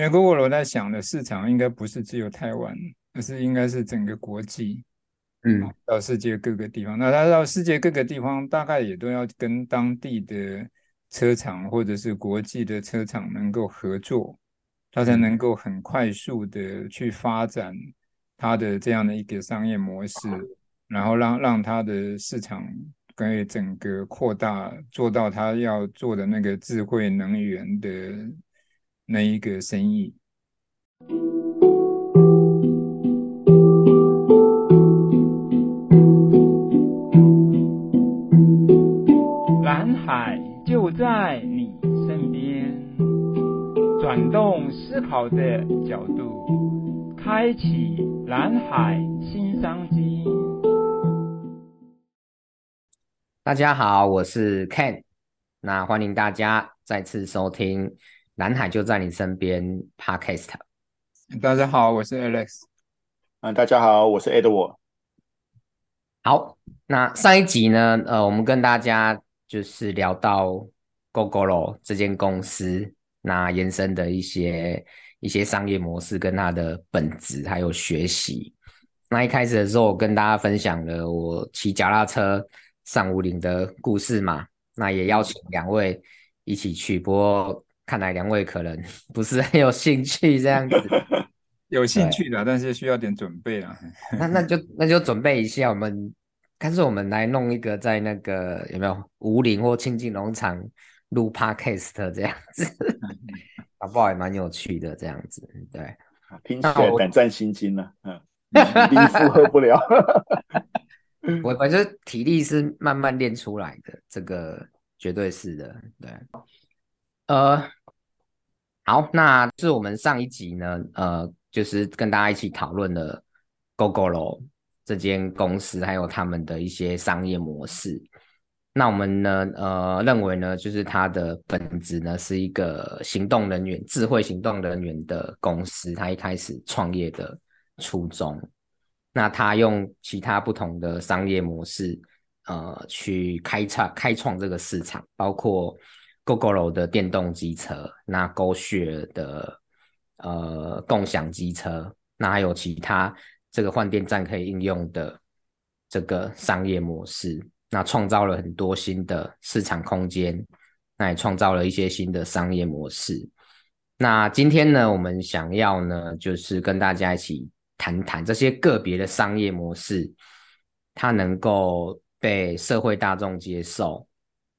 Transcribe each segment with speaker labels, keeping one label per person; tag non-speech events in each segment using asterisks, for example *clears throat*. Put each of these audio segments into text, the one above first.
Speaker 1: 因为 Gogoro 在想的市场应该不是只有台湾，而是应该是整个国际，
Speaker 2: 嗯，
Speaker 1: 到世界各个地方。那它到世界各个地方，大概也都要跟当地的车厂或者是国际的车厂能够合作，它才能够很快速的去发展它的这样的一个商业模式，然后让让它的市场可以整个扩大，做到他要做的那个智慧能源的那一个生意。蓝海就在你身边，转动思考的角度，开启蓝海新商机。
Speaker 2: 大家好，我是 Ken，那欢迎大家再次收听。蓝海就在你身边，Podcast。
Speaker 1: 大家好，我是 Alex。
Speaker 3: 嗯，大家好，我是 Edward。
Speaker 2: 好，那上一集呢，呃，我们跟大家就是聊到 Gogoro 这间公司，那延伸的一些一些商业模式跟它的本质，还有学习。那一开始的时候，我跟大家分享了我骑脚踏车上五岭的故事嘛，那也邀请两位一起去，不过。看来两位可能不是很有兴趣这样子，*laughs*
Speaker 1: 有兴趣的，但是需要点准备啊。*laughs*
Speaker 2: 那那就那就准备一下，我们干脆我们来弄一个在那个有没有武岭或清境农场录 Podcast 这样子，*laughs* 搞不好也蛮有趣的这样子。对，
Speaker 3: 听起来胆战心惊啊，嗯，体力负荷不了。
Speaker 2: 我反正体力是慢慢练出来的，这个绝对是的，对，呃。好，那是我们上一集呢，呃，就是跟大家一起讨论了 Gogoro 这间公司，还有他们的一些商业模式。那我们呢，呃，认为呢，就是它的本质呢是一个行动人员、智慧行动人员的公司。它一开始创业的初衷，那它用其他不同的商业模式，呃，去开创开创这个市场，包括。Gogoro 的电动机车，那 GoShare 的呃共享机车，那还有其他这个换电站可以应用的这个商业模式，那创造了很多新的市场空间，那也创造了一些新的商业模式。那今天呢，我们想要呢，就是跟大家一起谈谈这些个别的商业模式，它能够被社会大众接受。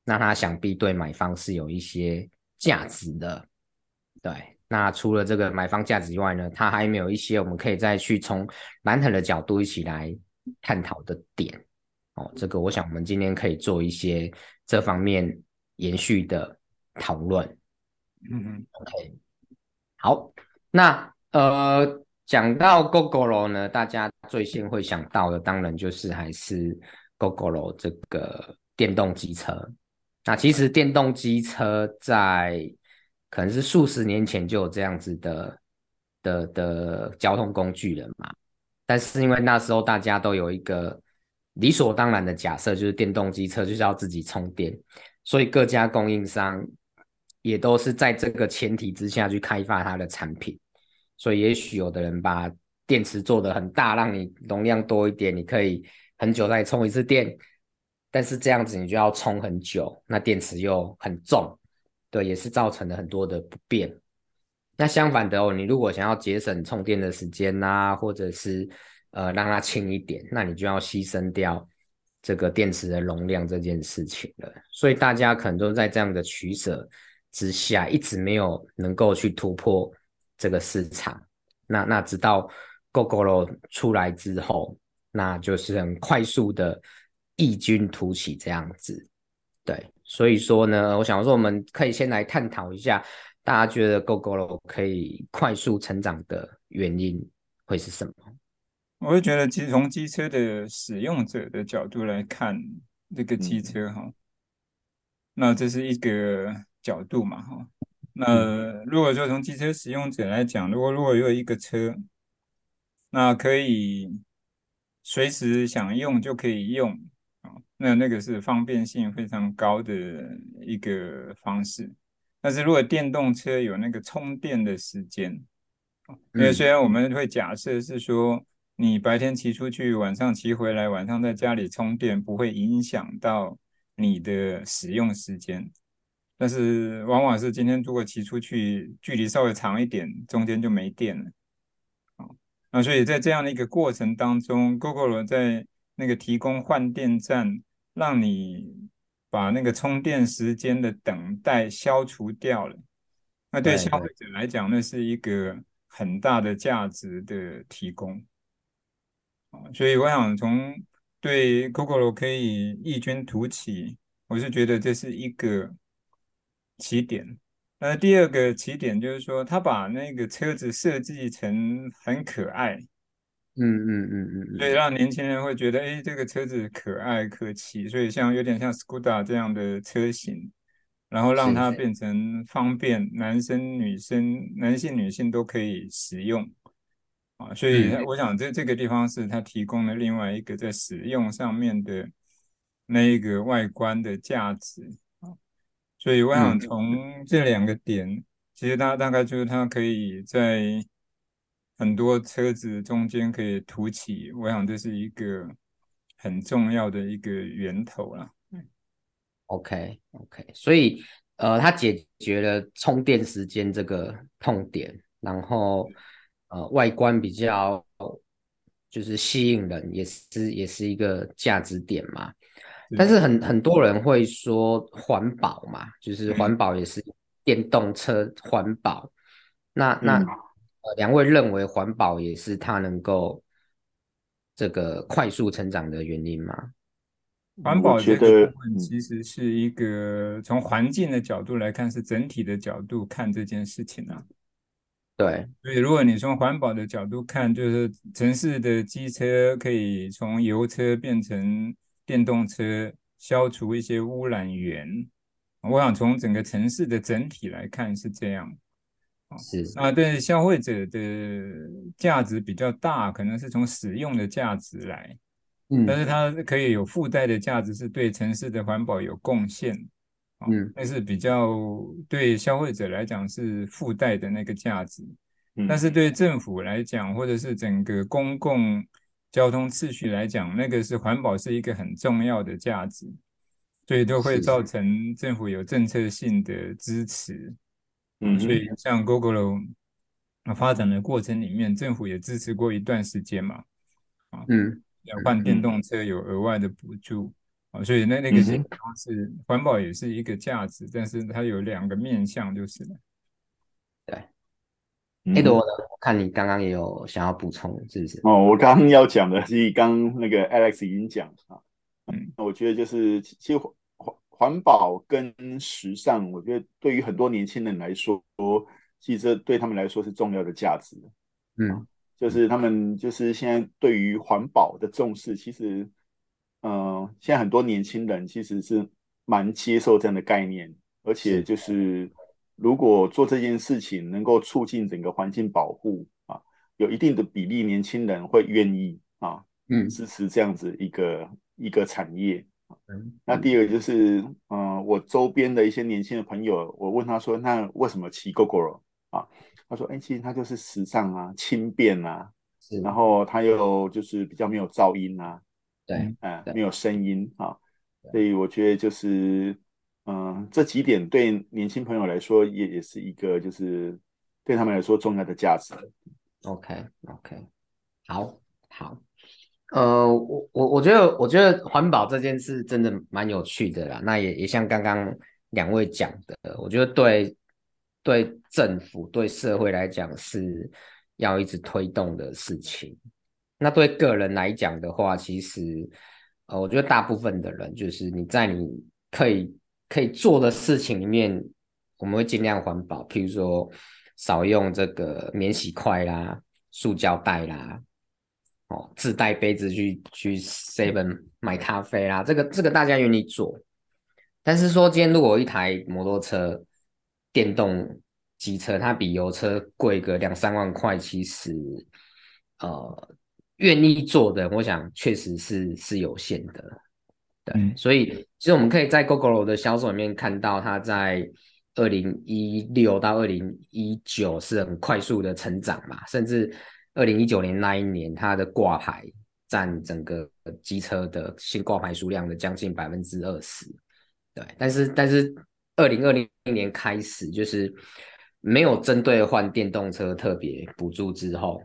Speaker 2: 那它想必对买方是有一些价值的，对。那除了这个买方价值以外呢，它还没有一些我们可以再去从蓝海的角度一起来探讨的点哦。这个我想我们今天可以做一些这方面延续的讨论。
Speaker 1: 嗯嗯
Speaker 2: ，OK。好，那呃，讲到 Gogoro 呢，大家最先会想到的当然就是还是 Gogoro 这个电动机车。那其实电动机车在可能是数十年前就有这样子的的的交通工具了嘛，但是因为那时候大家都有一个理所当然的假设，就是电动机车就是要自己充电，所以各家供应商也都是在这个前提之下去开发它的产品，所以也许有的人把电池做得很大，让你容量多一点，你可以很久再充一次电。但是这样子你就要充很久，那电池又很重，对，也是造成了很多的不便。那相反的哦，你如果想要节省充电的时间呐、啊，或者是呃让它轻一点，那你就要牺牲掉这个电池的容量这件事情了。所以大家可能都在这样的取舍之下，一直没有能够去突破这个市场。那那直到 Gogoro 出来之后，那就是很快速的。异军突起这样子，对，所以说呢，我想说，我们可以先来探讨一下，大家觉得 Gogoro 可以快速成长的原因会是什么？
Speaker 1: 我会觉得，其实从机车的使用者的角度来看，这个机车哈、嗯，那这是一个角度嘛，哈。那如果说从机车使用者来讲，如果如果有一个车，那可以随时想用就可以用。那那个是方便性非常高的一个方式。但是如果电动车有那个充电的时间，因为虽然我们会假设是说你白天骑出去，晚上骑回来，晚上在家里充电不会影响到你的使用时间，但是往往是今天如果骑出去距离稍微长一点，中间就没电了。那所以在这样的一个过程当中，Gogoro 在那个提供换电站，让你。把那个充电时间的等待消除掉了，那对消费者来讲，那是一个很大的价值的提供。所以我想从对 Gogoro 可以异军突起，我是觉得这是一个起点。那第二个起点就是说，他把那个车子设计成很可爱。
Speaker 2: 嗯嗯嗯嗯，
Speaker 1: 所以让年轻人会觉得，哎，这个车子可爱可骑，所以像有点像 Skoda 这样的车型，然后让它变成方便，男生女生、男性女性都可以使用啊。所以我想这这个地方是它提供了另外一个在使用上面的那一个外观的价值啊。所以我想从这两个点，其实它大概就是它可以在。很多车子中间可以凸起，我想这是一个很重要的一个源头了。
Speaker 2: OK OK，所以呃，它解决了充电时间这个痛点，然后呃，外观比较就是吸引人，也是也是一个价值点嘛。但是很很多人会说环保嘛，就是环保也是电动车环保，那那。嗯呃，两位认为环保也是它能够这个快速成长的原因吗？
Speaker 1: 环保这个部分其实是一个从环境的角度来看，是整体的角度看这件事情啊。
Speaker 2: 对，
Speaker 1: 所以如果你从环保的角度看，就是城市的机车可以从油车变成电动车，消除一些污染源。我想从整个城市的整体来看是这样。
Speaker 2: 是。
Speaker 1: 啊，对消费者的价值比较大，可能是从使用的价值来，嗯，但是。它可以有附带的价值，是对城市的环保有贡献，嗯，那是比较对消费者来讲是附带的那个价值，嗯，但是对政府来讲，或者是整个公共交通秩序来讲，那个是环保是一个很重要的价值，所以都会造成政府有政策性的支持。嗯，所以像 Google 发展的过程里面，政府也支持过一段时间嘛，啊，嗯，要换电动车有额外的补助啊，所以那那个是环保也是一个价值，但是它有两个面向就是了。
Speaker 2: 对，哎，多的，我看你刚刚也有想要补充，是不是？
Speaker 3: 哦，我刚刚要讲的，是刚那个 Alex 已经讲了，嗯，我觉得就是其实。环保跟时尚，我觉得对于很多年轻人来说，其实这对他们来说是重要的价值。嗯，就是他们就是现在对于环保的重视，其实，嗯、呃，现在很多年轻人其实是蛮接受这样的概念，而且就是如果做这件事情能够促进整个环境保护啊，有一定的比例年轻人会愿意啊，嗯，支持这样子一个一个产业。那第二个就是，嗯、呃，我周边的一些年轻的朋友，我问他说，那为什么骑 Gogoro 啊？他说，哎、欸，其实它就是时尚啊，轻便啊，是，然后它又就是比较没有噪音啊，对，嗯、呃，没有声音啊，所以我觉得就是，嗯、呃，这几点对年轻朋友来说也也是一个就是对他们来说重要的价值。
Speaker 2: OK，OK，、okay. 好，好。呃，我我我觉得，我觉得环保这件事真的蛮有趣的啦。那也也像刚刚两位讲的，我觉得对对政府对社会来讲是要一直推动的事情。那对个人来讲的话，其实呃，我觉得大部分的人就是你在你可以可以做的事情里面，我们会尽量环保，譬如说少用这个免洗筷啦、塑胶袋啦。哦，自带杯子去去 Seven 买咖啡啦，这个这个大家愿意做。但是说今天如果一台摩托车、电动机车，它比油车贵个两三万块，其实呃愿意做的，我想确实是是有限的。对，嗯、所以其实我们可以在 Gogoro 的销售里面看到，它在二零一六到二零一九是很快速的成长嘛，甚至二零一九年那一年，它的挂牌占整个机车的新挂牌数量的将近百分之二十。对，但是但是二零二零年开始就是没有针对换电动车特别补助之后，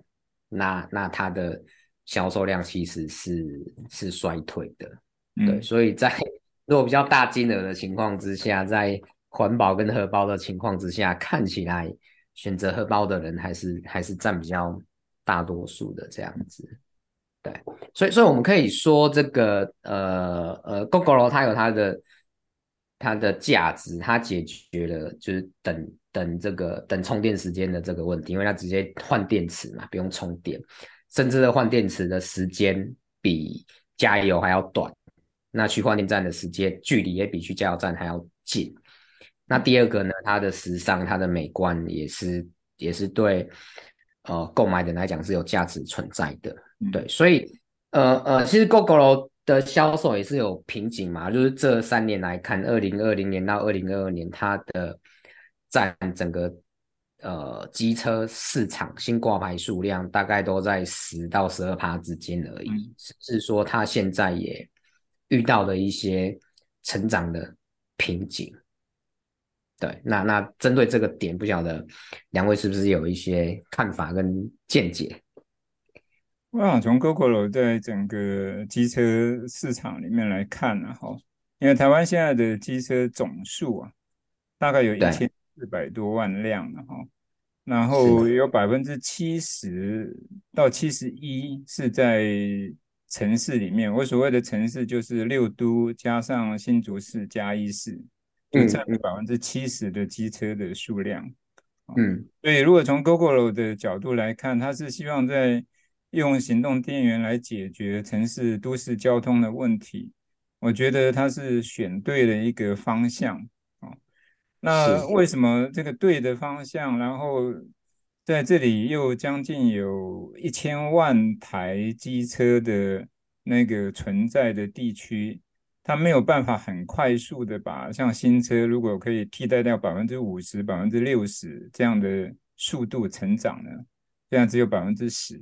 Speaker 2: 那那它的销售量其实是是衰退的。对，嗯、所以在 *laughs* 如果比较大金额的情况之下，在环保跟荷包的情况之下，看起来选择荷包的人还是还是占比较大多数的这样子。对，所以所以我们可以说这个呃呃，Gogoro 它有它的它的价值，它解决了就是等等这个等充电时间的这个问题，因为它直接换电池嘛，不用充电，甚至的换电池的时间比加油还要短。那去换电站的时间距离也比去加油站还要近。那第二个呢，它的时尚、它的美观也是也是对呃购买的来讲是有价值存在的。嗯、对，所以呃呃，其实 Gogoro 的销售也是有瓶颈嘛，就是这三年来看，二零二零年到二零二二年，它的占整个呃机车市场新挂牌数量大概都在十到十二趴之间而已，嗯、是说它现在也遇到了一些成长的瓶颈。对，那那针对这个点，不晓得两位是不是有一些看法跟见解？
Speaker 1: 我想从 GoGoLo 在整个机车市场里面来看呢，哈，因为台湾现在的机车总数啊，大概有一千四百多万辆了哈，然后有百分之七十到七十一是在城市里面。我所谓的城市就是六都加上新竹市、加一市。就占了百分之七十的机车的数量，
Speaker 2: 嗯，
Speaker 1: 所以如果从 Gogoro 的角度来看，他是希望在用行动电源来解决城市都市交通的问题，我觉得他是选对了一个方向啊。那为什么这个对的方向，然后在这里又将近有一千万台机车的那个存在的地区？它没有办法很快速的把像新车，如果可以替代掉百分之五十、百分之六十这样的速度成长呢？现在只有百分之十。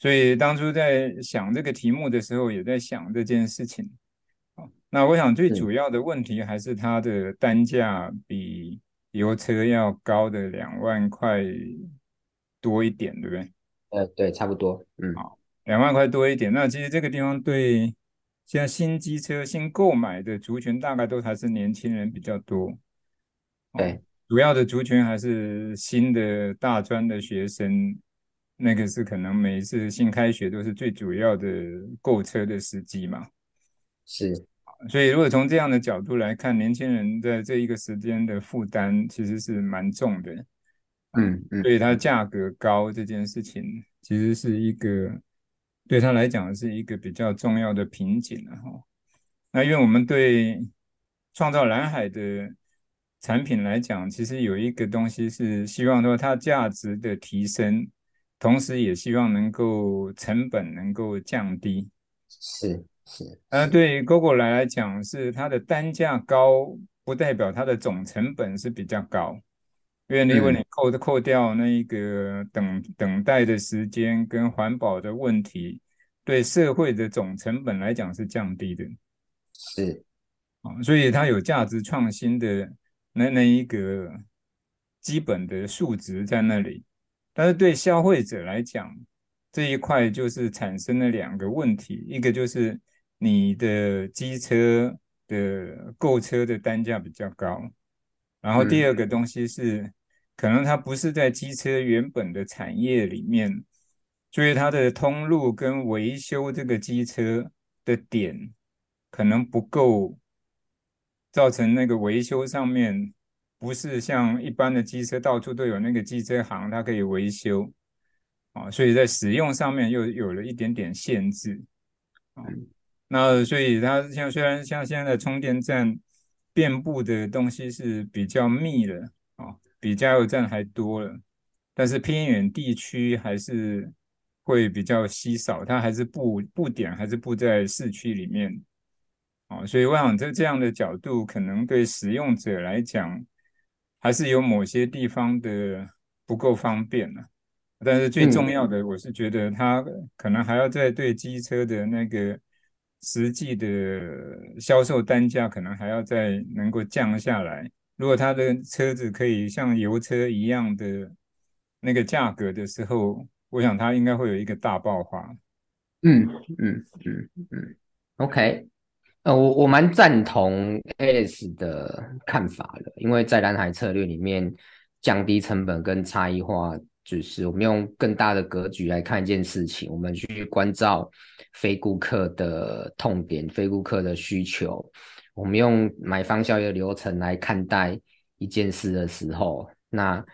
Speaker 1: 所以当初在想这个题目的时候，也在想这件事情。那我想最主要的问题还是它的单价比油车要高的两万块多一点，对不对？
Speaker 2: 呃，对，差不多。嗯，
Speaker 1: 好，两万块多一点。那其实这个地方对。现在新机车新购买的族群大概都还是年轻人比较多，
Speaker 2: 对，
Speaker 1: 主要的族群还是新的大专的学生，那个是可能每一次新开学都是最主要的购车的时机嘛。
Speaker 2: 是，
Speaker 1: 所以如果从这样的角度来看，年轻人在这一个时间的负担其实是蛮重的，
Speaker 2: 嗯嗯，
Speaker 1: 所以它价格高这件事情其实是一个。对他来讲是一个比较重要的瓶颈了哈。那因为我们对创造蓝海的产品来讲，其实有一个东西是希望说它价值的提升，同时也希望能够成本能够降低。
Speaker 2: 是是。
Speaker 1: 呃，对于 Gogoro 来来讲，是它的单价高，不代表它的总成本是比较高。因为如果你扣扣掉那一个等等待的时间跟环保的问题，对社会的总成本来讲是降低的，
Speaker 2: 是。
Speaker 1: 啊，所以它有价值创新的那那一个基本的数值在那里，但是对消费者来讲，这一块就是产生了两个问题，一个就是你的机车的购车的单价比较高，然后第二个东西是。可能它不是在机车原本的产业里面，所以它的通路跟维修这个机车的点可能不够，造成那个维修上面不是像一般的机车到处都有那个机车行，它可以维修啊，所以在使用上面又有了一点点限制啊。那所以它像虽然像现在的充电站遍布的东西是比较密的啊。比加油站还多了，但是偏远地区还是会比较稀少，它还是布布点还是布在市区里面，哦，所以我想在这样的角度，可能对使用者来讲，还是有某些地方的不够方便了。但是最重要的，我是觉得它可能还要再对机车的那个实际的销售单价，可能还要再能够降下来。如果他的车子可以像油车一样的那个价格的时候，我想它应该会有一个大爆发。
Speaker 2: 嗯嗯嗯嗯，OK，呃，我我蛮赞同 Alice 的看法的，因为在蓝海策略里面，降低成本跟差异化，就是我们用更大的格局来看一件事情，我们去关照非顾客的痛点、非顾客的需求。我们用买方效益的流程来看待一件事的时候，那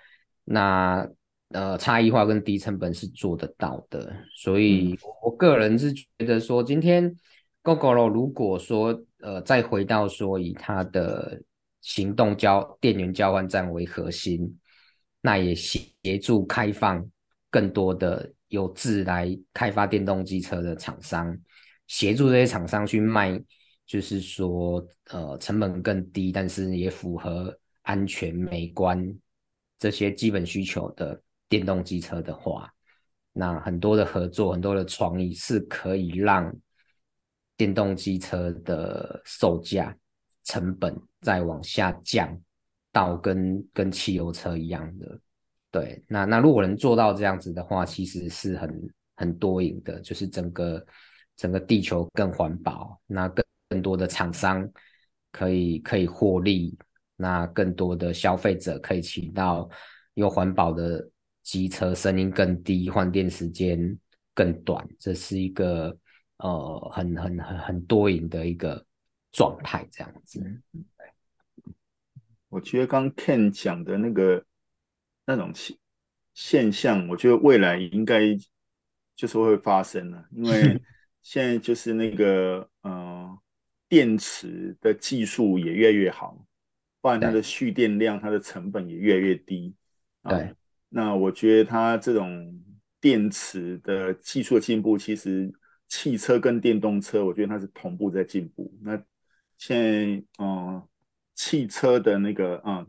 Speaker 2: 那呃差异化跟低成本是做得到的，所以我个人是觉得说，今天 Gogoro 如果说呃再回到说以它的行动交电源交换站为核心，那也协助开放更多的有志来开发电动机车的厂商，协助这些厂商去卖。就是说，呃，成本更低，但是也符合安全、美观这些基本需求的电动机车的话，那很多的合作、很多的创意是可以让电动机车的售价成本再往下降到跟跟汽油车一样的。对，那那如果能做到这样子的话，其实是很很多赢的，就是整个整个地球更环保，那更。更多的厂商可以可以获利，那更多的消费者可以骑到又环保的机车，声音更低，换电时间更短，这是一个呃很很很很多赢的一个状态，这样子。
Speaker 3: 我觉得刚 Ken 讲的那个那种现现象，我觉得未来应该就是会发生了，因为 *laughs* 现在就是那个呃。电池的技术也越来越好，不然它的蓄电量、它的成本也越来越低。
Speaker 2: 对、啊，
Speaker 3: 那我觉得它这种电池的技术的进步，其实汽车跟电动车，我觉得它是同步在进步。那现在，嗯、呃，汽车的那个，啊、呃，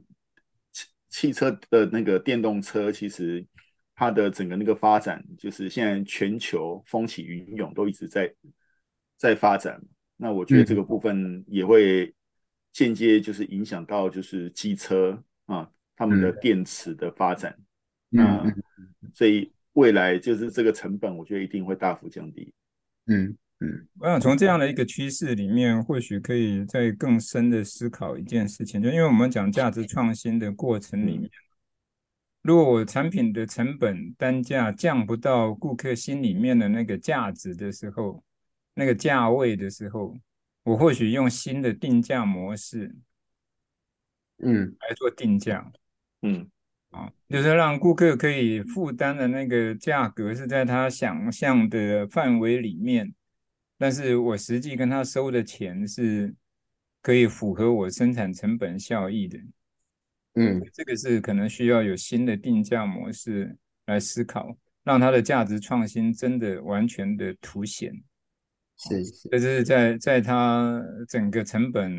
Speaker 3: 汽汽车的那个电动车，其实它的整个那个发展，就是现在全球风起云涌，都一直在在发展。那我觉得这个部分也会间接就是影响到就是机车啊，他们的电池的发展。那所以未来就是这个成本，我觉得一定会大幅降低。
Speaker 2: 嗯嗯，
Speaker 1: 我想从这样的一个趋势里面，或许可以再更深的思考一件事情，就因为我们讲价值创新的过程里面，如果我产品的成本单价降不到顾客心里面的那个价值的时候。那个价位的时候，我或许用新的定价模式，
Speaker 2: 嗯，
Speaker 1: 来做定价，
Speaker 3: 嗯，
Speaker 1: 啊，就是让顾客可以负担的那个价格是在他想象的范围里面，但是我实际跟他收的钱是可以符合我生产成本效益的，
Speaker 2: 嗯，
Speaker 1: 这个是可能需要有新的定价模式来思考，让它的价值创新真的完全的凸显。
Speaker 2: 是，是，
Speaker 1: 这是在在它整个成本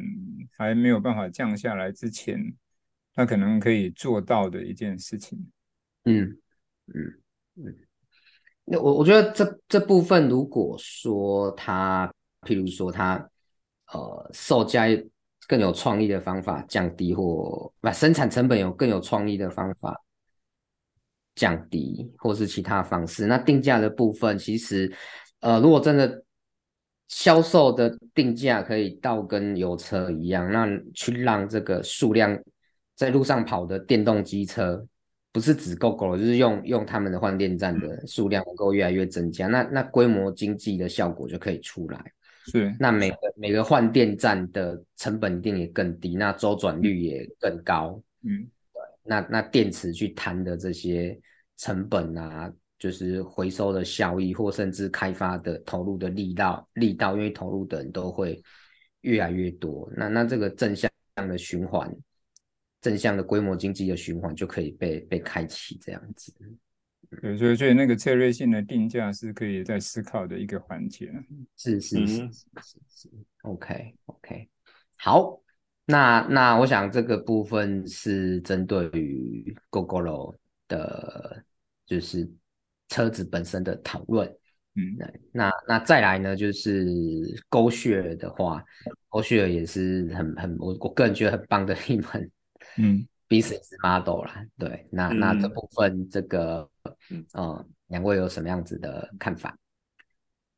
Speaker 1: 还没有办法降下来之前，它可能可以做到的一件事情。
Speaker 2: 嗯嗯嗯。那我我觉得这这部分，如果说它，譬如说它，呃，售价更有创意的方法降低，或把生产成本有更有创意的方法降低，或是其他方式，那定价的部分，其实，呃，如果真的。销售的定价可以到跟油车一样，那去让这个数量在路上跑的电动机车，不是只 Gogoro，就是用用他们的换电站的数量能够越来越增加，那那规模经济的效果就可以出来。
Speaker 1: 是，
Speaker 2: 那每个每个换电站的成本一定也更低，那周转率也更高。
Speaker 1: 嗯，
Speaker 2: 对，那那电池去摊的这些成本啊。就是回收的效益，或甚至开发的投入的力道，力道，因为投入的人都会越来越多，那那这个正向的循环，正向的规模经济的循环就可以被被开启，这样子。
Speaker 1: 对，所以所以那个策略性的定价是可以在思考的一个环节。
Speaker 2: 是是是是是是，OK OK。OK，好，那那我想这个部分是针对于 Gogoro 的，就是车子本身的讨论。嗯，那那再来呢，就是 GoShare 的话，GoShare 也是很很我我个人觉得很棒的一门嗯 *laughs* business model 啦。对，那、嗯、那这部分这个嗯，两位有什么样子的看法？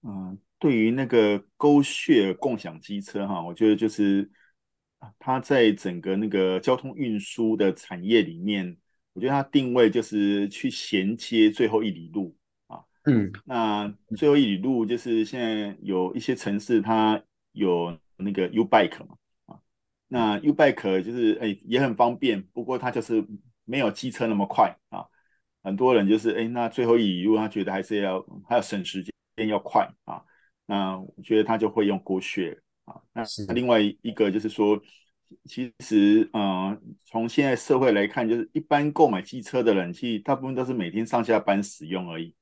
Speaker 3: 嗯，对于那个 GoShare 共享机车哈，我觉得就是它在整个那个交通运输的产业里面，我觉得它定位就是去衔接最后一里路啊。
Speaker 2: 嗯，
Speaker 3: 那最后一里路就是现在有一些城市它有那个 U Bike 嘛，啊，那 U Bike 就是哎也很方便，不过它就是没有机车那么快啊。很多人就是哎，那最后一里路他觉得还是要还要省时间要快啊，那我觉得他就会用 GoShare 啊。那另外一个就是说，其实嗯、呃，从现在社会来看，就是一般购买机车的人，其实大部分都是每天上下班使用而已。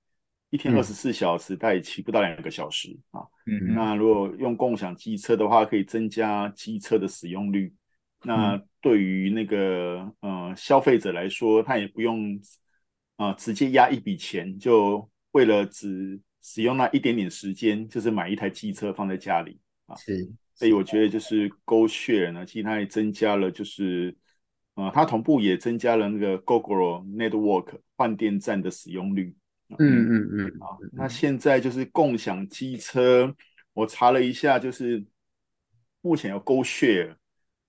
Speaker 3: 一天二十四小时，它也骑不到两个小时啊。嗯，那如果用共享机车的话，可以增加机车的使用率。那对于那个呃消费者来说，他也不用啊、呃、直接压一笔钱，就为了只使用那一点点时间，就是买一台机车放在家里啊。
Speaker 2: 是，
Speaker 3: 所以我觉得就是 GoShare 呢，其实它也增加了，就是啊、呃，它同步也增加了那个 Google Network 换电站的使用率。
Speaker 2: 嗯嗯嗯，
Speaker 3: 啊，那现在就是共享机车，我查了一下，就是目前有 GoShare、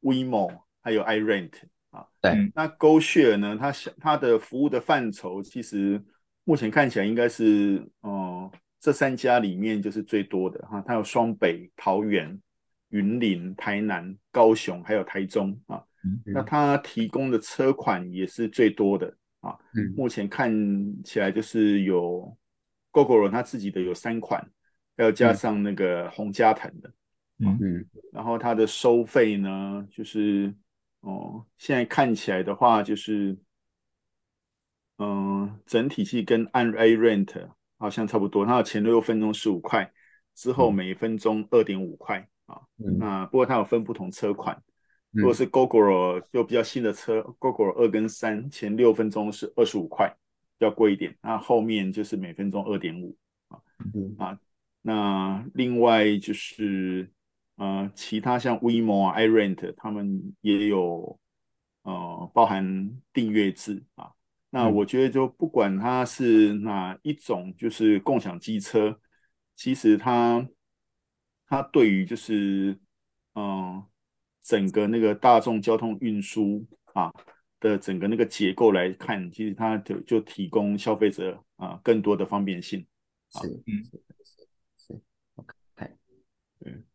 Speaker 3: WeMo 还有 iRent 啊。
Speaker 2: 对，
Speaker 3: 那 GoShare 呢，它它的服务的范畴，其实目前看起来应该是，嗯，这三家里面就是最多的哈。它有双北、桃园、云林、台南、高雄，还有台中啊。那它提供的车款也是最多的。啊，嗯，目前看起来就是有 Gogoro 它自己的有三款，还要加上那个洪家腾的，嗯。嗯，然后它的收费呢，就是哦，现在看起来的话，就是嗯、呃，整体系跟按 A rent 好像差不多，它的前六分钟十五块，之后每分钟二点五块啊，那不过它有分不同车款。如果是 Gogoro 就比较新的车，Gogoro 二跟三前六分钟是二十五块，比较贵一点。那后面就是每分钟二点五啊啊。那另外就是呃，其他像 WeMo 啊、iRent 他们也有呃包含订阅制啊。那我觉得就不管它是哪一种，就是共享机车，其实它它对于就是嗯。呃整个那个大众交通运输啊的整个那个结构来看，其实它就就提供消费者啊更多的方便性。
Speaker 2: 是，嗯，是是是，OK，
Speaker 1: 嗯，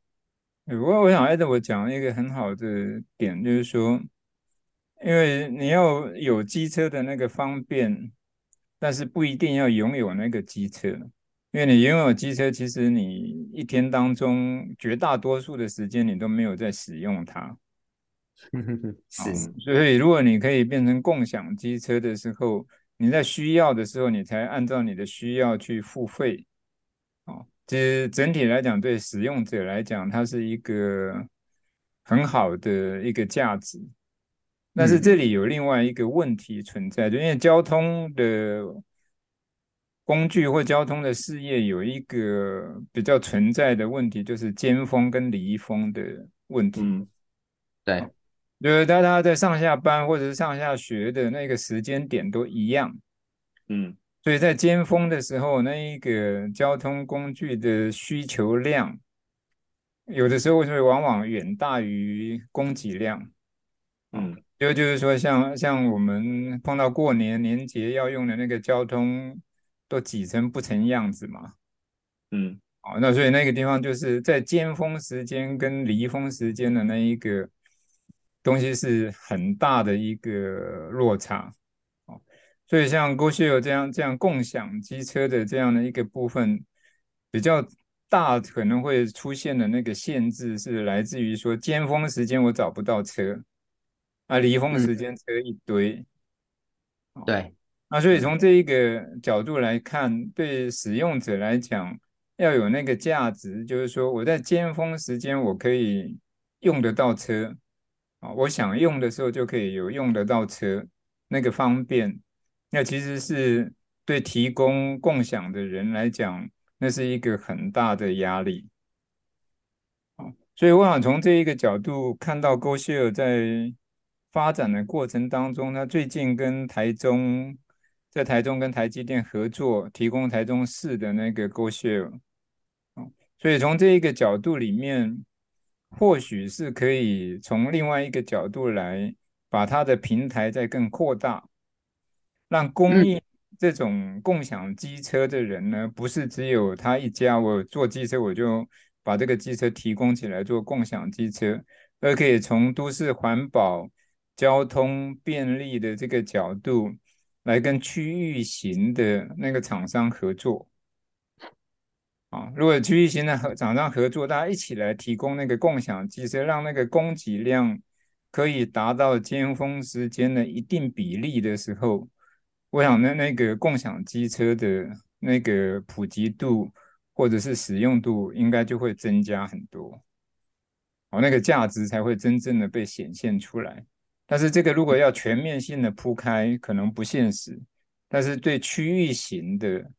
Speaker 1: 不过我想艾德我讲一个很好的点，就是说，因为你要有机车的那个方便，但是不一定要拥有那个机车。因为你拥有机车，其实你一天当中绝大多数的时间你都没有在使用它。*laughs*
Speaker 2: 是，
Speaker 1: 所以如果你可以变成共享机车的时候，你在需要的时候，你才按照你的需要去付费。哦，其实整体来讲，对使用者来讲，它是一个很好的一个价值。但是这里有另外一个问题存在，就因为交通的。工具或交通的事业有一个比较存在的问题，就是尖峰跟离峰的问题。
Speaker 2: 嗯，对，
Speaker 1: 就是大家在上下班或者是上下学的那个时间点都一样。
Speaker 3: 嗯，
Speaker 1: 所以在尖峰的时候，那一个交通工具的需求量，有的时候就会往往远大于供给量。
Speaker 3: 嗯，
Speaker 1: 就就是说像，像像我们碰到过年年节要用的那个交通。都挤成不成样子嘛，
Speaker 3: 嗯，
Speaker 1: 好，那所以那个地方就是在尖峰时间跟离峰时间的那一个东西是很大的一个落差，哦，所以像 GoShare 这样这样共享机车的这样的一个部分比较大，可能会出现的那个限制是来自于说尖峰时间我找不到车，啊，离峰时间车一堆，
Speaker 2: 嗯，对。
Speaker 1: 那所以从这一个角度来看，对使用者来讲，要有那个价值，就是说我在尖峰时间我可以用得到车啊，我想用的时候就可以有用得到车，那个方便，那其实是对提供共享的人来讲，那是一个很大的压力。所以我想从这一个角度看到 GoShare 在发展的过程当中，他最近跟台中，在台中跟台积电合作，提供台中市的那个 GoShare。所以从这一个角度里面，或许是可以从另外一个角度来把它的平台再更扩大，让供应这种共享机车的人呢，不是只有他一家，我做机车我就把这个机车提供起来做共享机车，而可以从都市环保、交通便利的这个角度来跟区域型的那个厂商合作。啊，如果区域型的和厂商合作，大家一起来提供那个共享机车，让那个供给量可以达到尖峰时间的一定比例的时候，我想那那个共享机车的那个普及度或者是使用度应该就会增加很多，哦，那个价值才会真正的被显现出来。但是这个如果要全面性的铺开，可能不现实。但是对区域型的。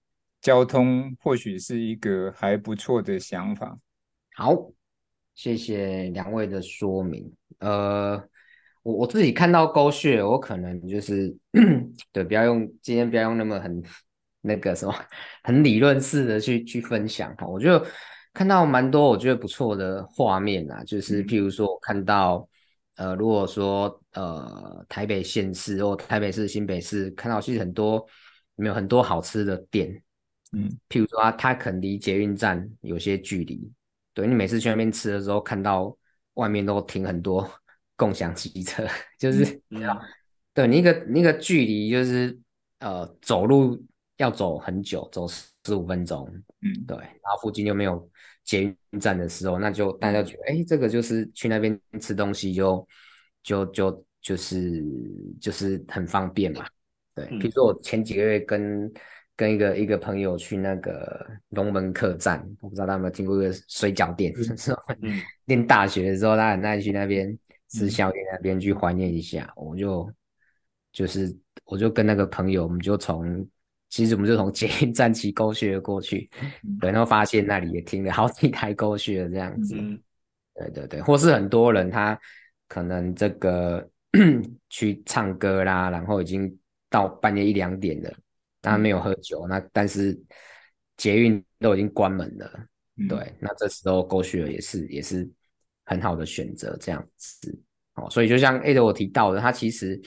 Speaker 1: 交通或许是一个还不错的想法。
Speaker 2: 好，谢谢两位的说明。呃，我我自己看到 GoShare，我可能就是 *coughs* 对，不要用今天不要用那么很那个什么很理论式的去去分享哈。我就看到蛮多我觉得不错的画面啊，就是譬如说我看到呃，如果说呃台北县市或台北市、新北市看到其实很多没有很多好吃的店。嗯，譬如说啊，它可能离捷运站有些距离，对，你每次去那边吃的时候，看到外面都停很多 *laughs* 共享汽车，就是，嗯嗯、对，你一个那个距离就是呃，走路要走很久，走十五分钟，嗯，对，然后附近又没有捷运站的时候，那就大家觉得，哎、欸，这个就是去那边吃东西就就就就是就是很方便嘛，对，比如说我前几个月跟跟一个一个朋友去那个龙门客栈，我不知道他有没有听过一个水饺店。*laughs* 嗯，*laughs* 念大学的时候，他很爱去那边吃宵夜，那边去怀念一下。嗯、我就就是我就跟那个朋友，我们就从其实我们就从捷运站骑 GoShare 过去，*laughs* 对，然后发现那里也停了好几台 GoShare 这样子。嗯，对对对，或是很多人他可能这个 *clears throat* 去唱歌啦，然后已经到半夜一两点了。他没有喝酒，那但是捷运都已经关门了，嗯、对，那这时候 GoShare 也是也是很好的选择，这样子，哦，所以就像 Ed 我提到的，它其实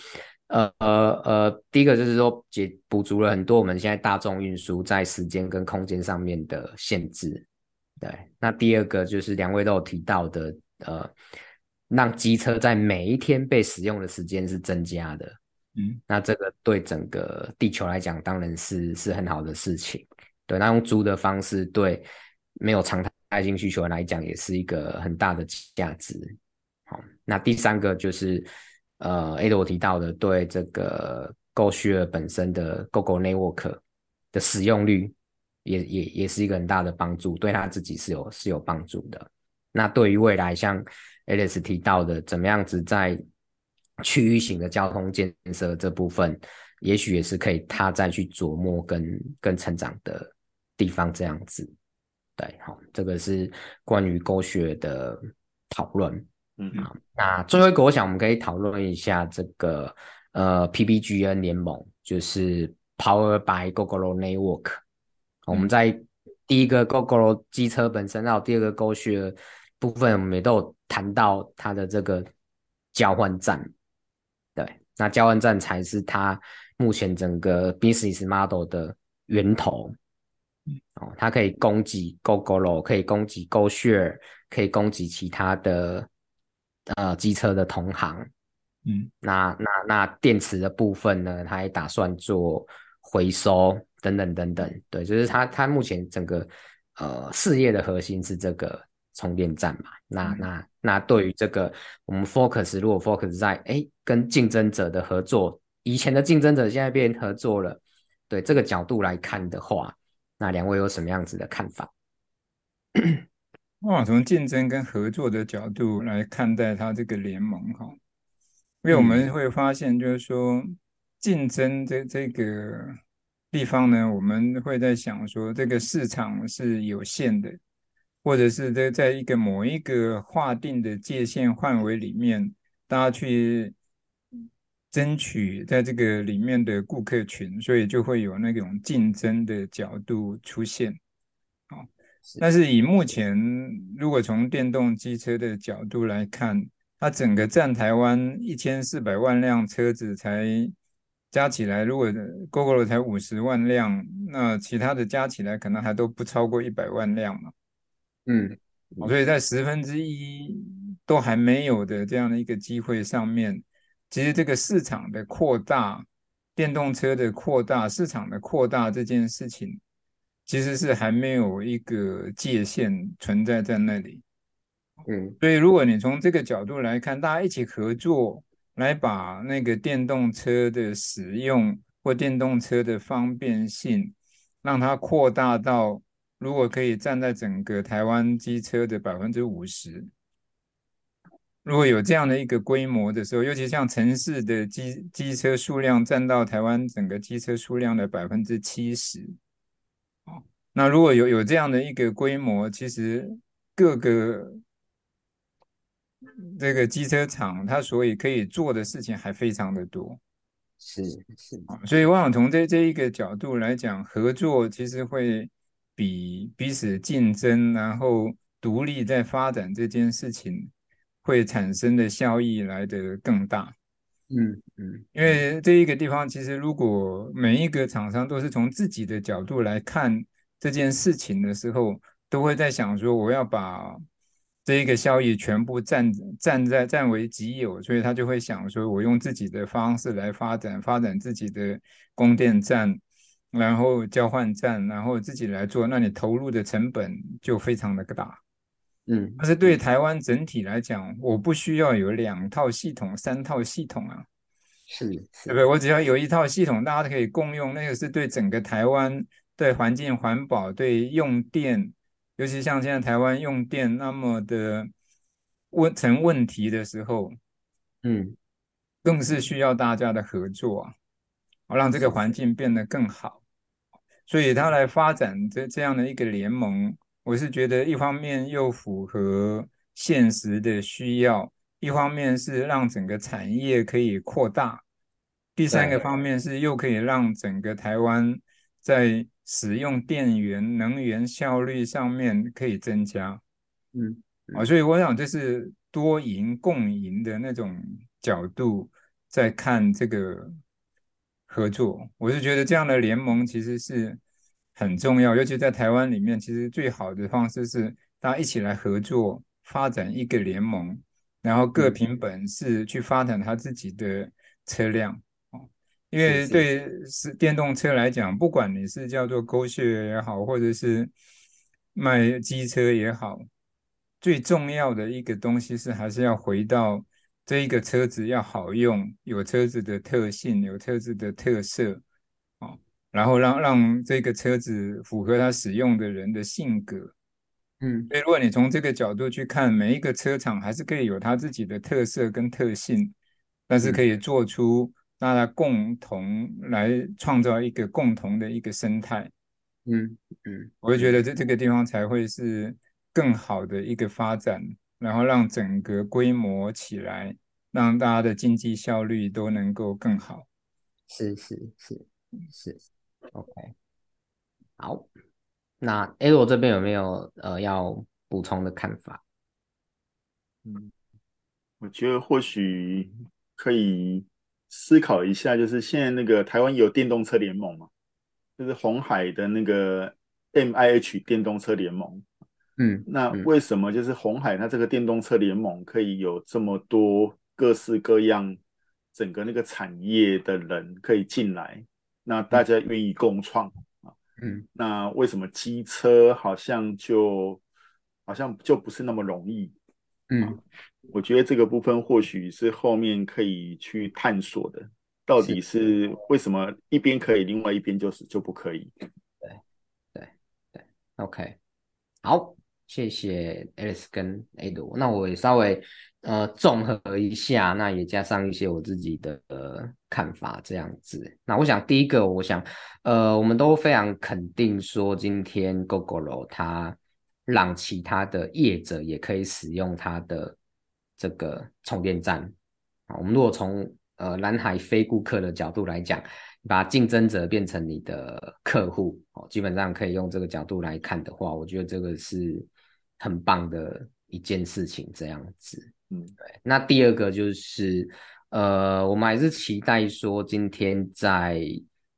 Speaker 2: 呃呃呃，第一个就是说解补足了很多我们现在大众运输在时间跟空间上面的限制，对，那第二个就是两位都有提到的，呃，让机车在每一天被使用的时间是增加的。嗯，那这个对整个地球来讲，当然是是很好的事情。对，那用租的方式，对没有常态性需求人来讲，也是一个很大的价值。好，那第三个就是呃，Ed 我提到的，对这个 GoShare 本身的 GoGo Network 的使用率也，也也是一个很大的帮助，对他自己是有是有帮助的。那对于未来，像 Alex 提到的，怎么样子在区域型的交通建设这部分，也许也是可以他再去琢磨跟跟成长的地方，这样子。对，好，这个是关于 GoShare 的讨论。嗯，好，那最后一个，我想我们可以讨论一下这个呃 PBGN 联盟，就是 Power by Gogoro Network。我们在第一个 Gogoro 机车本身，还有第二个 GoShare 部分，我们也都有谈到它的这个交换站。对，那交换站才是它目前整个 business model 的源头。哦，它可以供给 Gogoro，可以供给 GoShare，可以供给其他的呃机车的同行。嗯，那那那电池的部分呢，它也打算做回收等等等等。对，就是它它目前整个呃事业的核心是这个。充电站嘛，那那那对于这个我们 focus 如果 focus 在哎跟竞争者的合作，以前的竞争者现在变合作了，对这个角度来看的话，那两位有什么样子的看法？*coughs*
Speaker 1: 我从竞争跟合作的角度来看待它这个联盟哈，因为我们会发现，就是说竞争这这个地方呢，我们会在想说，这个市场是有限的，或者是在在一个某一个划定的界限范围里面，大家去争取在这个里面的顾客群，所以就会有那种竞争的角度出现。但是以目前，如果从电动机车的角度来看，它整个占台湾一千四百万辆车子才加起来，如果 Gogoro 才五十万辆，那其他的加起来可能还都不超过一百万辆嘛。
Speaker 2: 嗯，
Speaker 1: 所以在十分之一都还没有的这样的一个机会上面，其实这个市场的扩大，电动车的扩大，市场的扩大这件事情。其实是还没有一个界限存在在那里，
Speaker 2: 嗯，
Speaker 1: 所以如果你从这个角度来看，大家一起合作来把那个电动车的使用或电动车的方便性，让它扩大到如果可以站在整个台湾机车的百分之五十，如果有这样的一个规模的时候，尤其像城市的机机车数量占到台湾整个机车数量的百分之七十。那如果有有这样的一个规模，其实各个这个机车厂，它所以可以做的事情还非常的多，
Speaker 2: 是是，
Speaker 1: 所以我想从这这一个角度来讲，合作其实会比彼此竞争，然后独立在发展这件事情会产生的效益来得更大。
Speaker 2: 嗯嗯，
Speaker 1: 因为这一个地方，其实如果每一个厂商都是从自己的角度来看。这件事情的时候，都会在想说，我要把这一个效益全部占占在占为己有，所以他就会想说，我用自己的方式来发展，发展自己的供电站，然后交换站，然后自己来做，那你投入的成本就非常的大。
Speaker 2: 嗯，
Speaker 1: 但是对台湾整体来讲，我不需要有两套系统、三套系统啊，
Speaker 2: 是，是，
Speaker 1: 对不对？我只要有一套系统，大家都可以共用，那个是对整个台湾。对环境环保，对用电，尤其像现在台湾用电那么的问成问题的时候，
Speaker 2: 嗯，
Speaker 1: 更是需要大家的合作啊，让这个环境变得更好。所以他来发展这这样的一个联盟，我是觉得一方面又符合现实的需要，一方面是让整个产业可以扩大，第三个方面是又可以让整个台湾在使用电源能源效率上面可以增加，
Speaker 2: 嗯，
Speaker 1: 啊，所以我想这是多赢共赢的那种角度在看这个合作。我是觉得这样的联盟其实是很重要，尤其在台湾里面，其实最好的方式是大家一起来合作发展一个联盟，然后各凭本事去发展他自己的车辆。因为对是电动车来讲，不管你是叫做 GoShare 也好，或者是卖机车也好，最重要的一个东西是还是要回到这一个车子要好用，有车子的特性，有车子的特色，哦，然后让让这个车子符合它使用的人的性格。
Speaker 2: 嗯，
Speaker 1: 所以如果你从这个角度去看，每一个车厂还是可以有它自己的特色跟特性，但是可以做出。大家共同来创造一个共同的一个生态，
Speaker 2: 嗯嗯，
Speaker 1: 我会觉得这这个地方才会是更好的一个发展，然后让整个规模起来，让大家的经济效率都能够更好。
Speaker 2: 是是是是，OK，好，那 A 罗这边有没有呃要补充的看法？
Speaker 3: 嗯，我觉得或许可以。思考一下，就是现在那个台湾有电动车联盟嘛，就是红海的那个 MIH 电动车联盟。
Speaker 2: 嗯，
Speaker 3: 那为什么就是红海它这个电动车联盟可以有这么多各式各样整个那个产业的人可以进来？那大家愿意共创啊？
Speaker 2: 嗯，
Speaker 3: 那为什么机车好像就好像就不是那么容易？
Speaker 2: 嗯。
Speaker 3: 我觉得这个部分或许是后面可以去探索的，到底是为什么一边可以，另外一边就是就不可以？
Speaker 2: 对对对，OK，好，谢谢 Alex 跟 Ado，那我也稍微呃综合一下，那也加上一些我自己的呃看法这样子。那我想第一个，我想呃我们都非常肯定说，今天 Gogoro 它让其他的业者也可以使用它的这个充电站。啊，我们如果从呃蓝海非顾客的角度来讲，把竞争者变成你的客户哦，基本上可以用这个角度来看的话，我觉得这个是很棒的一件事情。这样子，嗯，对。那第二个就是，呃，我们还是期待说，今天在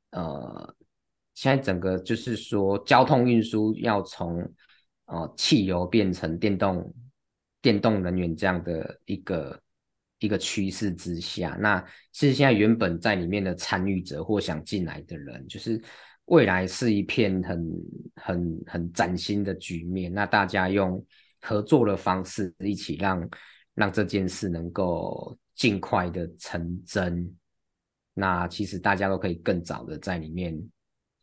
Speaker 2: 呃，现在整个就是说，交通运输要从呃汽油变成电动电动能源这样的一个。一个趋势之下，那其实现在原本在里面的参与者或想进来的人，就是未来是一片很很很崭新的局面。那大家用合作的方式，一起让让这件事能够尽快的成真。那其实大家都可以更早的在里面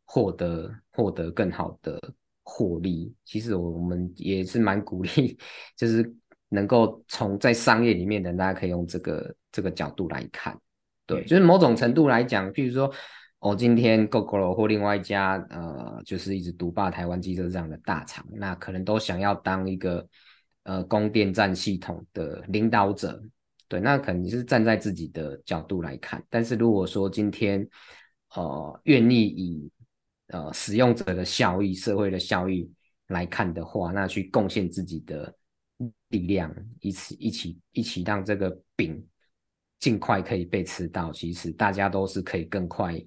Speaker 2: 获得获得更好的获利。其实我们也是蛮鼓励，*laughs* 就是。能够从在商业里面的，大家可以用这个这个角度来看，对，就是某种程度来讲，譬如说，我、哦、今天 Gogoro 或另外一家呃，就是一直独霸台湾机车这样的大厂，那可能都想要当一个呃供电站系统的领导者，对，那肯定是站在自己的角度来看，但是如果说今天呃愿意以呃使用者的效益、社会的效益来看的话，那去贡献自己的。力量一起一起一起让这个饼尽快可以被吃到，其实大家都是可以更快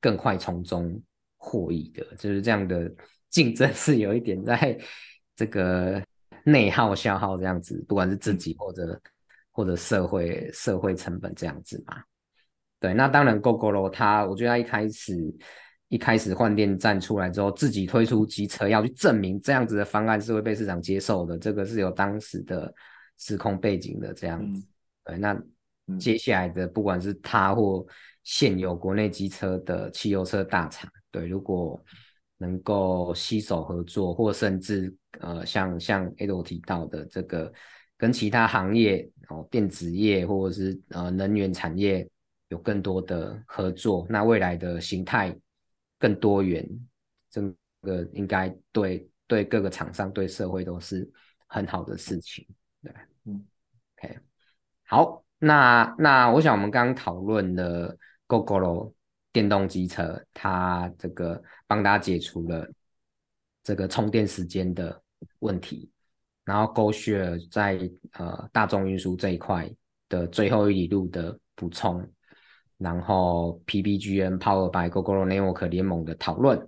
Speaker 2: 更快从中获益的，就是这样的竞争是有一点在 *laughs* 这个内耗消耗这样子，不管是自己或者或者社会社会成本这样子嘛。对，那当然 Gogoro 它，我觉得它一开始。一开始换电站出来之后，自己推出机车，要去证明这样子的方案是会被市场接受的，这个是有当时的时空背景的这样子。嗯、对，那接下来的不管是他或现有国内机车的汽油车大厂，对，如果能够携手合作，或甚至呃像像 Ado 提到的这个跟其他行业哦，电子业或者是呃能源产业有更多的合作，那未来的形态。更多元，这个应该对对各个厂商、对社会都是很好的事情。对，嗯，OK，好，那那我想我们刚刚讨论的 Gogoro 电动机车，它这个帮大家解除了这个充电时间的问题，然后 GoShare 在呃大众运输这一块的最后一里路的补充。然后 PBGN Power by Gogoro Network 联盟的讨论，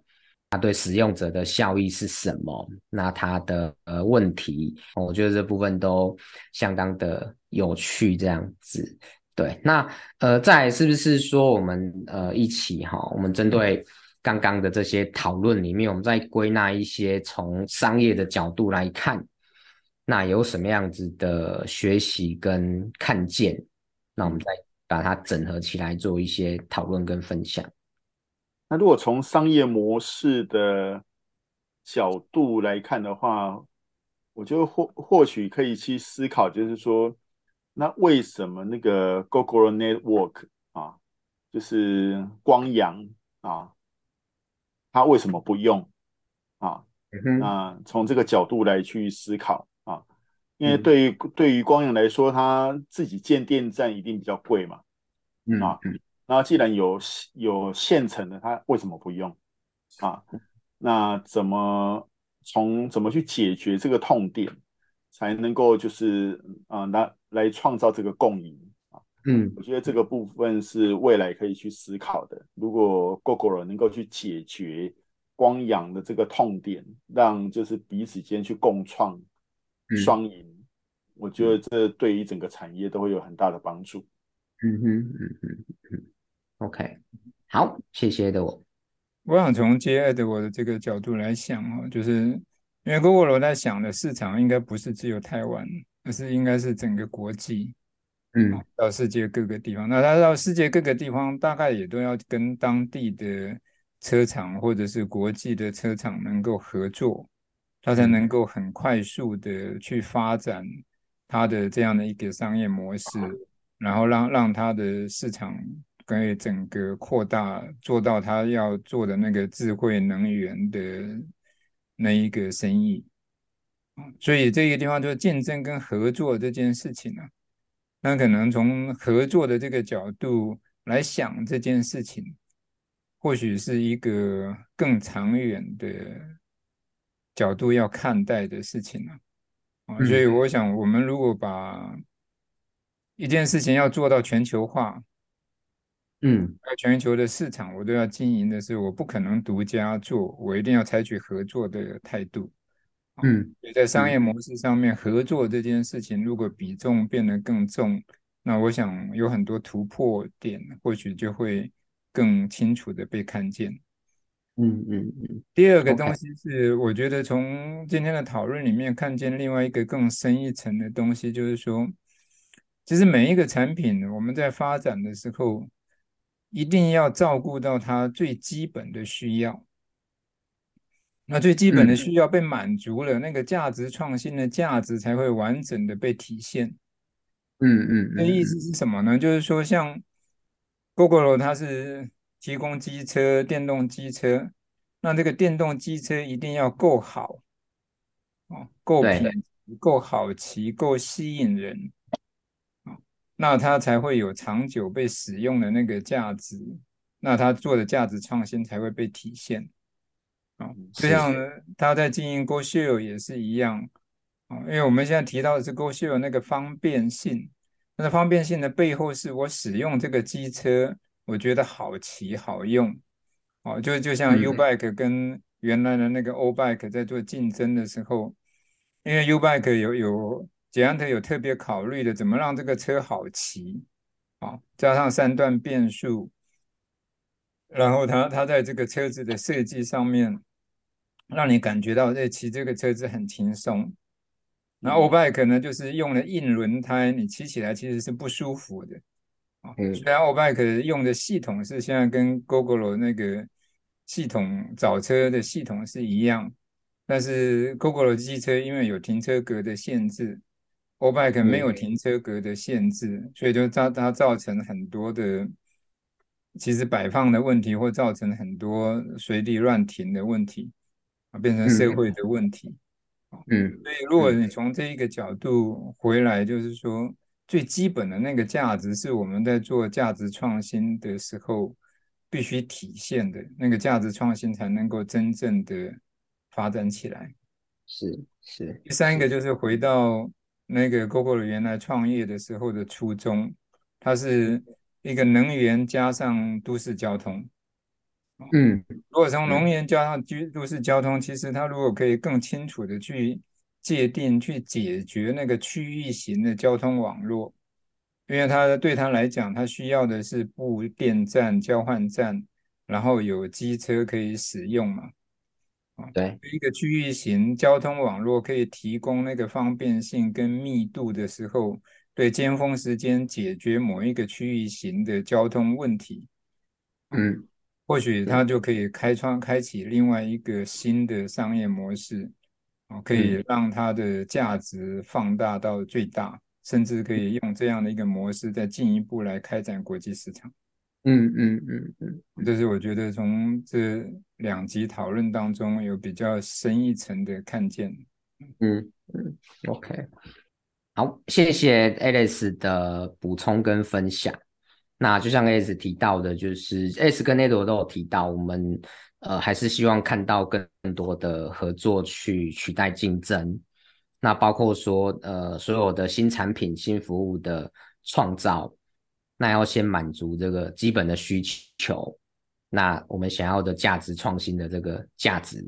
Speaker 2: 它对使用者的效益是什么？那它的呃问题，我觉得这部分都相当的有趣，这样子。对，那呃，再是不是说我们呃一起哈，我们针对刚刚的这些讨论里面，我们再归纳一些从商业的角度来看，那有什么样子的学习跟看见？那我们再。把它整合起来做一些讨论跟分享。
Speaker 3: 那如果从商业模式的角度来看的话，我觉得或或许可以去思考，就是说，那为什么那个 Gogoro Network 啊，就是光阳啊，它为什么不用啊？那从这个角度来去思考。因为对于、嗯、对于光阳来说，他自己建电站一定比较贵嘛，嗯啊，那既然有有现成的，他为什么不用啊？那怎么从怎么去解决这个痛点，才能够就是啊来来创造这个共赢啊？嗯，我觉得这个部分是未来可以去思考的。如果 Gogoro 能够去解决光阳的这个痛点，让就是彼此间去共创。双赢，嗯、我觉得这对于整个产业都会有很大的帮助。
Speaker 2: 嗯哼，嗯哼，嗯，OK，好，谢谢的我。
Speaker 1: 我想从接 Edward 的这个角度来想哦，就是因为 Gogoro 在想的市场应该不是只有台湾，而是应该是整个国际，嗯，到世界各个地方。那他到世界各个地方，大概也都要跟当地的车厂或者是国际的车厂能够合作。它才能够很快速的去发展它的这样的一个商业模式，然后让让它的市场可以整个扩大，做到它要做的那个智慧能源的那一个生意。所以这个地方就是竞争跟合作这件事情啊，那可能从合作的这个角度来想这件事情，或许是一个更长远的角度要看待的事情啊。啊，所以我想，我们如果把一件事情要做到全球化，
Speaker 2: 嗯，
Speaker 1: 全球的市场我都要经营的是，我不可能独家做，我一定要采取合作的态度。
Speaker 2: 嗯，
Speaker 1: 所以在商业模式上面，合作这件事情如果比重变得更重，那我想有很多突破点，或许就会更清楚的被看见。
Speaker 2: 嗯嗯嗯。
Speaker 1: 第二个东西是，我觉得从今天的讨论里面看见另外一个更深一层的东西，就是说，其实每一个产品我们在发展的时候，一定要照顾到它最基本的需要。那最基本的需要被满足了，嗯、那个价值创新的价值才会完整的被体现。
Speaker 2: 嗯嗯，
Speaker 1: 那意思是什么呢？就是说，像 Gogoro 它是提供机车、电动机车，那这个电动机车一定要够好，哦，够品质、够好骑、够吸引人，那它才会有长久被使用的那个价值，那它做的价值创新才会被体现。啊，就像他在经营 GoShare 也是一样啊，因为我们现在提到的是 GoShare 那个方便性，那个方便性的背后是我使用这个机车，我觉得好骑好用，哦，就就像 U-Bike 跟原来的那个 O-Bike 在做竞争的时候，因为 U-Bike 有有捷安特有特别考虑的，怎么让这个车好骑，啊，加上三段变速。然后它它在这个车子的设计上面，让你感觉到在骑这个车子很轻松。那 O-Bike 呢，就是用了硬轮胎，你骑起来其实是不舒服的。啊，虽然 O-Bike 用的系统是现在跟 Google 那个系统找车的系统是一样，但是 Google 的机车因为有停车格的限制，O-Bike 没有停车格的限制，所以就造它造成很多的。其实摆放的问题或造成很多随地乱停的问题啊，变成社会的问题。
Speaker 2: 嗯，
Speaker 1: 所以如果你从这一个角度回来，就是说最基本的那个价值是我们在做价值创新的时候必须体现的，那个价值创新才能够真正的发展起来。
Speaker 2: 是是。
Speaker 1: 第三个就是回到那个 Gogoro 原来创业的时候的初衷，它是。一个能源加上都市交通，
Speaker 2: 嗯，
Speaker 1: 如果从能源加上居都市交通，其实它如果可以更清楚的去界定、去解决那个区域型的交通网络，因为它对他来讲，它需要的是布电站、交换站，然后有机车可以使用嘛，啊，
Speaker 2: 对，
Speaker 1: 一个区域型交通网络可以提供那个方便性跟密度的时候。对尖峰时间解决某一个区域型的交通问题，
Speaker 2: 嗯，
Speaker 1: 或许它就可以开创、开启另外一个新的商业模式，啊，可以让它的价值放大到最大，甚至可以用这样的一个模式再进一步来开展国际市场。
Speaker 2: 嗯嗯嗯嗯，
Speaker 1: 这是我觉得从这两集讨论当中有比较深一层的看见。
Speaker 2: 嗯嗯，OK。好，谢谢 Alex 的补充跟分享。那就像 Alex 提到的，就是 Alex 跟 Nate 都有提到，我们呃还是希望看到更多的合作去取代竞争。那包括说呃所有的新产品、新服务的创造，那要先满足这个基本的需求，那我们想要的价值创新的这个价值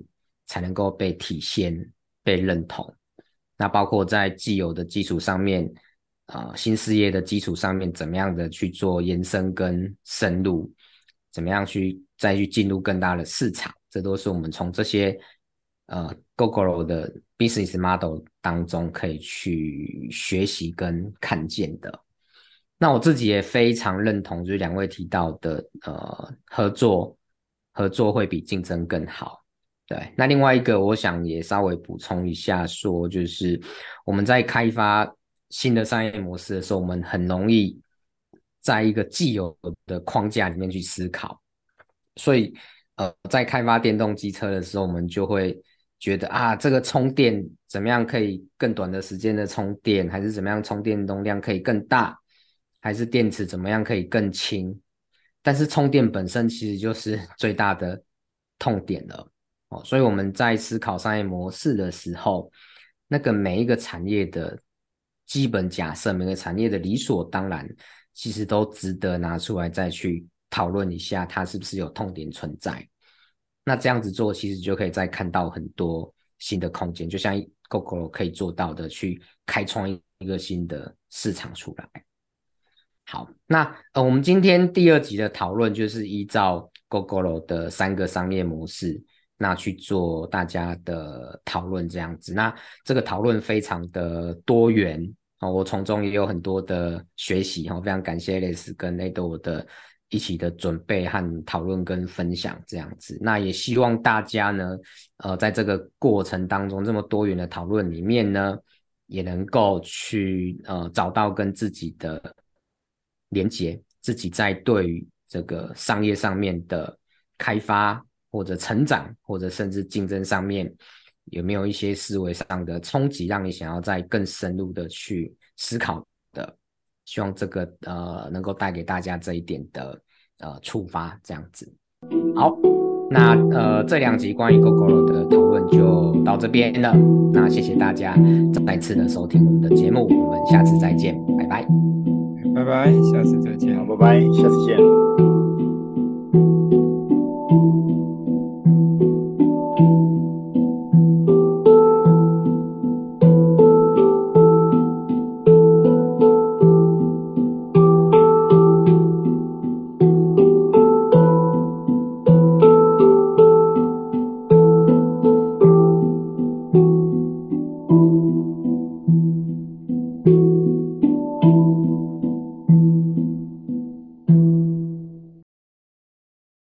Speaker 2: 才能够被体现、被认同。那包括在既有的基础上面，啊、呃，新事业的基础上面，怎么样的去做延伸跟深入，怎么样去再去进入更大的市场，这都是我们从这些呃 Google 的 business model 当中可以去学习跟看见的。那我自己也非常认同，就是两位提到的，呃，合作合作会比竞争更好。对，那另外一个，我想也稍微补充一下，说就是我们在开发新的商业模式的时候，我们很容易在一个既有的框架里面去思考，所以呃，在开发电动机车的时候，我们就会觉得啊，这个充电怎么样可以更短的时间的充电，还是怎么样充电容量可以更大，还是电池怎么样可以更轻？但是充电本身其实就是 *laughs* 最大的痛点了。哦，所以我们在思考商业模式的时候，那个每一个产业的基本假设，每个产业的理所当然，其实都值得拿出来再去讨论一下，它是不是有痛点存在。那这样子做，其实就可以再看到很多新的空间，就像 Gogoro 可以做到的，去开创一个新的市场出来。好，那呃，我们今天第二集的讨论就是依照 Gogoro 的三个商业模式。那去做大家的讨论，这样子。那这个讨论非常的多元啊，我从中也有很多的学习哈，非常感谢 Alex 跟 Edo 的一起的准备和讨论跟分享这样子。那也希望大家呢，呃，在这个过程当中这么多元的讨论里面呢，也能够去呃找到跟自己的连接，自己在对于这个商业上面的开发。或者成长，或者甚至竞争上面，有没有一些思维上的冲击，让你想要再更深入的去思考？希望这个呃能够带给大家这一点的呃触发，这样子。好，那呃这两集关于 Gogoro 的讨论就到这边了。那谢谢大家再次的收听我们的节目，我们下次再见，拜拜，
Speaker 1: 拜拜，下次再见，
Speaker 3: 好，拜拜，下次见。